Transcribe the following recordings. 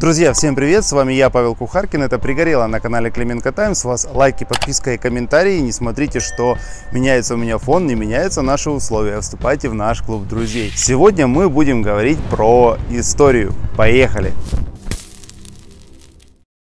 Друзья, всем привет! С вами я, Павел Кухаркин. Это «Пригорело» на канале Клименко Таймс. С вас лайки, подписка и комментарии. Не смотрите, что меняется у меня фон, не меняются наши условия. Вступайте в наш клуб друзей. Сегодня мы будем говорить про историю. Поехали!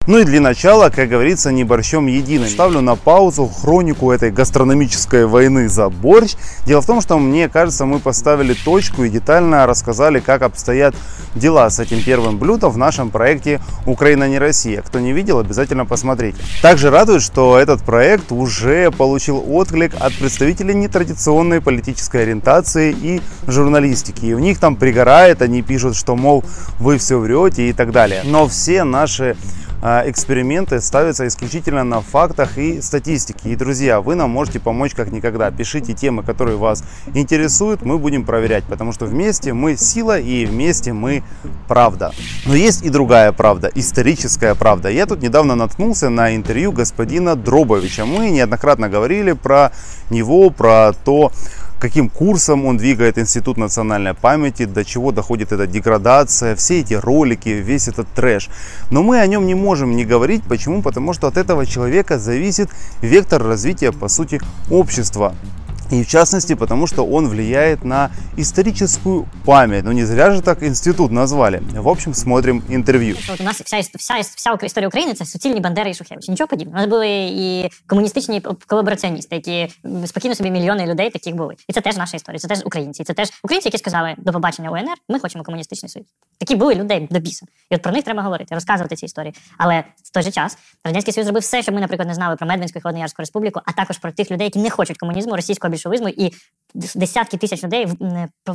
Ну и для начала, как говорится, не борщом единым. Ставлю на паузу хронику этой гастрономической войны за борщ. Дело в том, что мне кажется, мы поставили точку и детально рассказали, как обстоят дела с этим первым блюдом в нашем проекте «Украина не Россия». Кто не видел, обязательно посмотрите. Также радует, что этот проект уже получил отклик от представителей нетрадиционной политической ориентации и журналистики. И у них там пригорает, они пишут, что, мол, вы все врете и так далее. Но все наши эксперименты ставятся исключительно на фактах и статистике. И, друзья, вы нам можете помочь как никогда. Пишите темы, которые вас интересуют, мы будем проверять, потому что вместе мы сила и вместе мы правда. Но есть и другая правда, историческая правда. Я тут недавно наткнулся на интервью господина Дробовича. Мы неоднократно говорили про него, про то, каким курсом он двигает Институт национальной памяти, до чего доходит эта деградация, все эти ролики, весь этот трэш. Но мы о нем не можем не говорить. Почему? Потому что от этого человека зависит вектор развития, по сути, общества. И в частности, потому что он влияет на историческую память. Ну не зря же так институт назвали. В общем, смотрим интерв'ю. От у нас вся вся, вся історія України це суцільні Бандери і Шухевич. Нічого подібного. У нас були і комуністичні колабораціоністи, які спокійно собі мільйони людей таких були. І це теж наша історія. Це теж українці. Це теж українці, які сказали до побачення УНР. Ми хочемо комуністичний союз. Такі були людей до біса. І от про них треба говорити, розказувати ці історії. Але в той же час радянський союз зробив все, щоб ми, наприклад, не знали про Медвинську і Холодноярську республіку, а також про тих людей, які не хочуть комунізму, російського більшовизму і десятки тысяч людей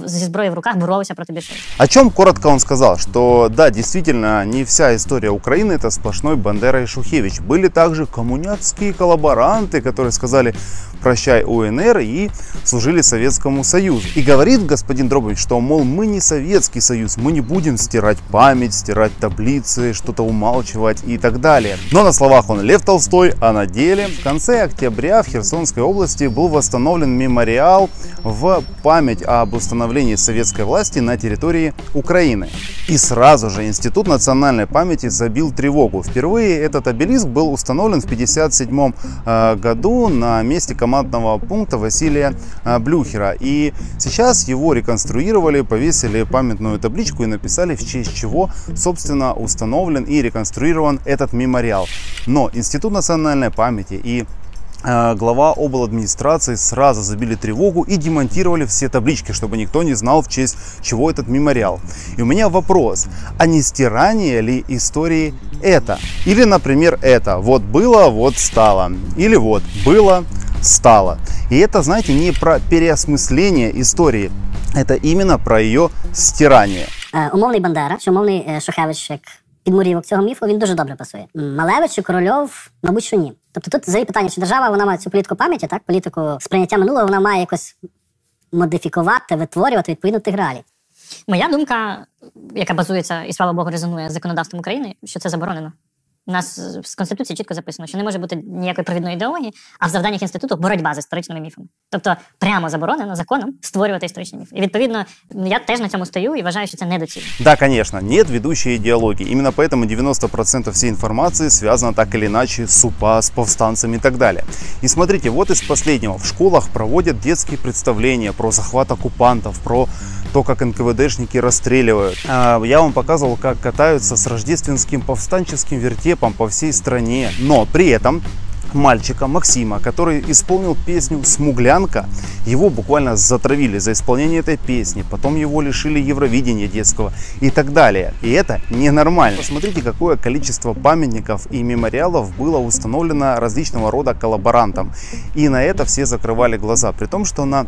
зі зброей в руках боролися проти большевиков. О чем коротко он сказал, что да, действительно, не вся история Украины это сплошной Бандера и Шухевич. Были также коммунистские коллаборанты, которые сказали прощай УНР и служили Советскому Союзу. И говорит господин Дробович, что, мол, мы не Советский Союз, мы не будем стирать память, стирать таблицы, что-то умалчивать и так далее. Но на словах он Лев Толстой, а на деле в конце октября в Херсонской области был восстановлен мемориал в память об установлении советской власти на территории Украины. И сразу же Институт национальной памяти забил тревогу. Впервые этот обелиск был установлен в 1957 э, году на месте командного пункта Василия э, Блюхера. И сейчас его реконструировали, повесили памятную табличку и написали, в честь чего, собственно, установлен и реконструирован этот мемориал. Но Институт национальной памяти и Э, глава обладминистрации сразу забили тревогу и демонтировали все таблички, чтобы никто не знал, в честь чего этот мемориал. И у меня вопрос, а не стирание ли истории это? Или, например, это вот было, вот стало. Или вот было, стало. И это, знаете, не про переосмысление истории, это именно про ее стирание. Э, умовний Бандера, чи умовний э, Шухевич, підмурівок цього міфу, він дуже добре пасує. Малевич чи Корольов, мабуть, що ні. Тобто тут взагалі питання, чи держава вона має цю політику пам'яті, так, політику сприйняття минулого, вона має якось модифікувати, витворювати відповідно тих реалій. Моя думка, яка базується і слава Богу, резонує з законодавством України, що це заборонено. У нас з конституції чітко записано, що не може бути ніякої провідної ідеології, а в завданнях інституту боротьба з історичними міфами. Тобто прямо заборонено законом створювати історичні міфи. І відповідно я теж на цьому стою і вважаю, що це недоцільно. Да, конечно, нет ведущей идеологии. Именно поэтому 90% всей информации связано так или иначе с УПА, с повстанцами и так далее. И смотрите, вот из последнего. В школах проводят детские представления про захват оккупантов, про то, как НКВДшники расстреливают. А, я вам показывал, как катаются с рождественским повстанческим вертепом по всей стране. Но при этом мальчика Максима, который исполнил песню «Смуглянка». Его буквально затравили за исполнение этой песни, потом его лишили Евровидения детского и так далее. И это ненормально. Посмотрите, какое количество памятников и мемориалов было установлено различного рода коллаборантам. И на это все закрывали глаза. При том, что на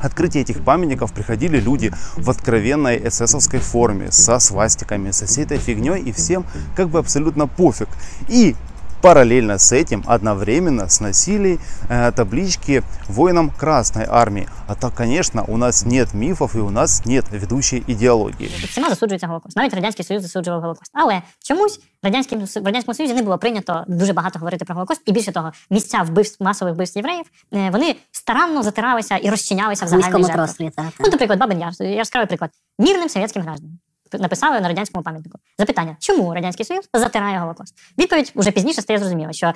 открытие этих памятников приходили люди в откровенной эсэсовской форме, со свастиками, со всей этой фигней, и всем как бы абсолютно пофиг. И Параллельно с этим одновременно сносили э, таблички воинам Красной Армии. А так, конечно, у нас нет мифов и у нас нет ведущей ідеології. Всіма засуджується Голокост. Навіть Радянський Союз засуджував Голокост. Але чомусь в Радянському, в Радянському Союзі не було прийнято дуже багато говорити про Голокост. І більше того, місця вбивств, масових вбивств євреїв, е, вони старанно затиралися і розчинялися в загальній жертві. Ну, наприклад, Бабин Яр, яскравий приклад. Мирним совєтським гражданам. Написали на радянському пам'ятнику. Запитання: чому радянський союз затирає голокост? Відповідь уже пізніше стає зрозуміло, що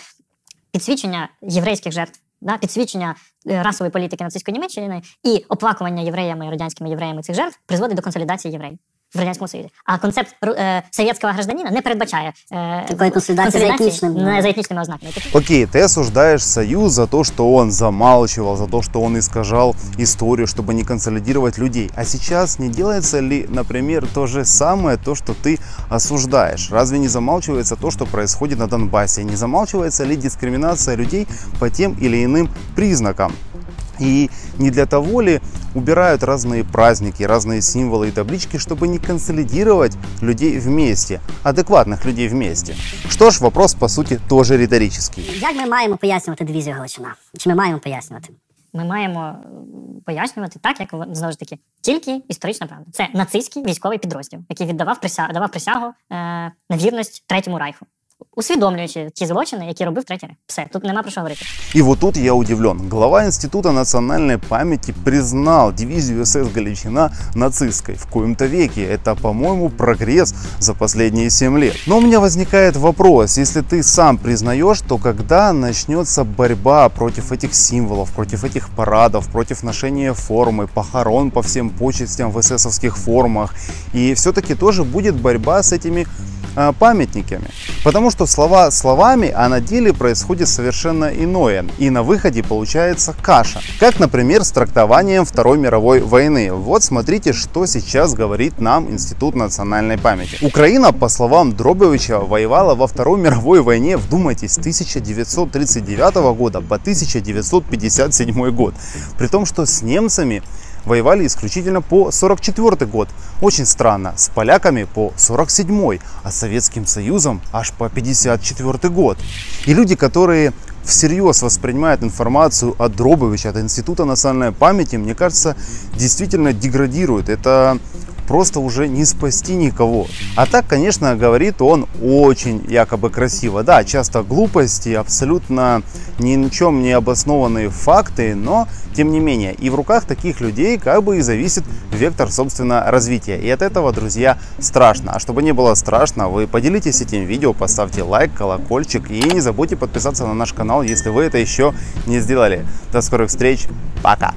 підсвічення єврейських жертв. Да, підсвічення е, расової політики нацистської Німеччини і оплакування євреями, радянськими євреями цих жертв призводить до консолідації євреїв в радянському союзі. А концепт е, совєтського гражданина не передбачає е, Такої консолідації за етнічним, да. не за етнічними ознаками. Окей, ты осуждаешь Союз за то, что он замалчивал, за то, что он искажал историю, чтобы не консолидировать людей. А сейчас не делается ли, например, то же самое, то, что ты осуждаешь? Разве не замалчивается то, что происходит на Донбассе? Не замалчивается ли дискриминация людей по тем или иным признакам? И не для того ли убирают разные праздники, разные символы и таблички, чтобы не консолидировать людей вместе, адекватных людей вместе? Что ж, вопрос по сути тоже риторический. Як ми маємо пояснювати дивізію Галичина? Чи ми маємо пояснювати? Ми маємо е, пояснювати так, як в- знову ж таки тільки історична правда. Це нацистський військовий підрозділ, який віддавав присягу, давав присягу е, на вірність третьому райху, усвідомлюючи ті злочини, які робив третій райх. Все, тут нема про що говорити. И вот тут я удивлен. Глава Института национальной памяти признал дивизию СС Галичина нацистской в коем-то веке. Это, по-моему, прогресс за последние 7 лет. Но у меня возникает вопрос, если ты сам признаешь, то когда начнется борьба против этих символов, против этих парадов, против ношения формы, похорон по всем почестям в эсэсовских формах, и все-таки тоже будет борьба с этими а, памятниками. Потому что слова словами, а на деле происходит совершенно иное. И на выходе получается каша. Как, например, с трактованием Второй мировой войны. Вот смотрите, что сейчас говорит нам Институт национальной памяти. Украина, по словам Дробовича, воевала во Второй мировой войне, вдумайтесь, с 1939 года по 1957 год. При том, что с немцами воевали исключительно по 44 год. Очень странно, с поляками по 47, а с Советским Союзом аж по 54 год. И люди, которые всерьез воспринимают информацию от Дробовича, от Института национальной памяти, мне кажется, действительно деградируют. Это просто уже не спасти никого. А так, конечно, говорит он очень якобы красиво. Да, часто глупости, абсолютно ни на чем не обоснованные факты, но тем не менее и в руках таких людей как бы и зависит вектор, собственно, развития. И от этого, друзья, страшно. А чтобы не было страшно, вы поделитесь этим видео, поставьте лайк, колокольчик и не забудьте подписаться на наш канал, если вы это еще не сделали. До скорых встреч, пока!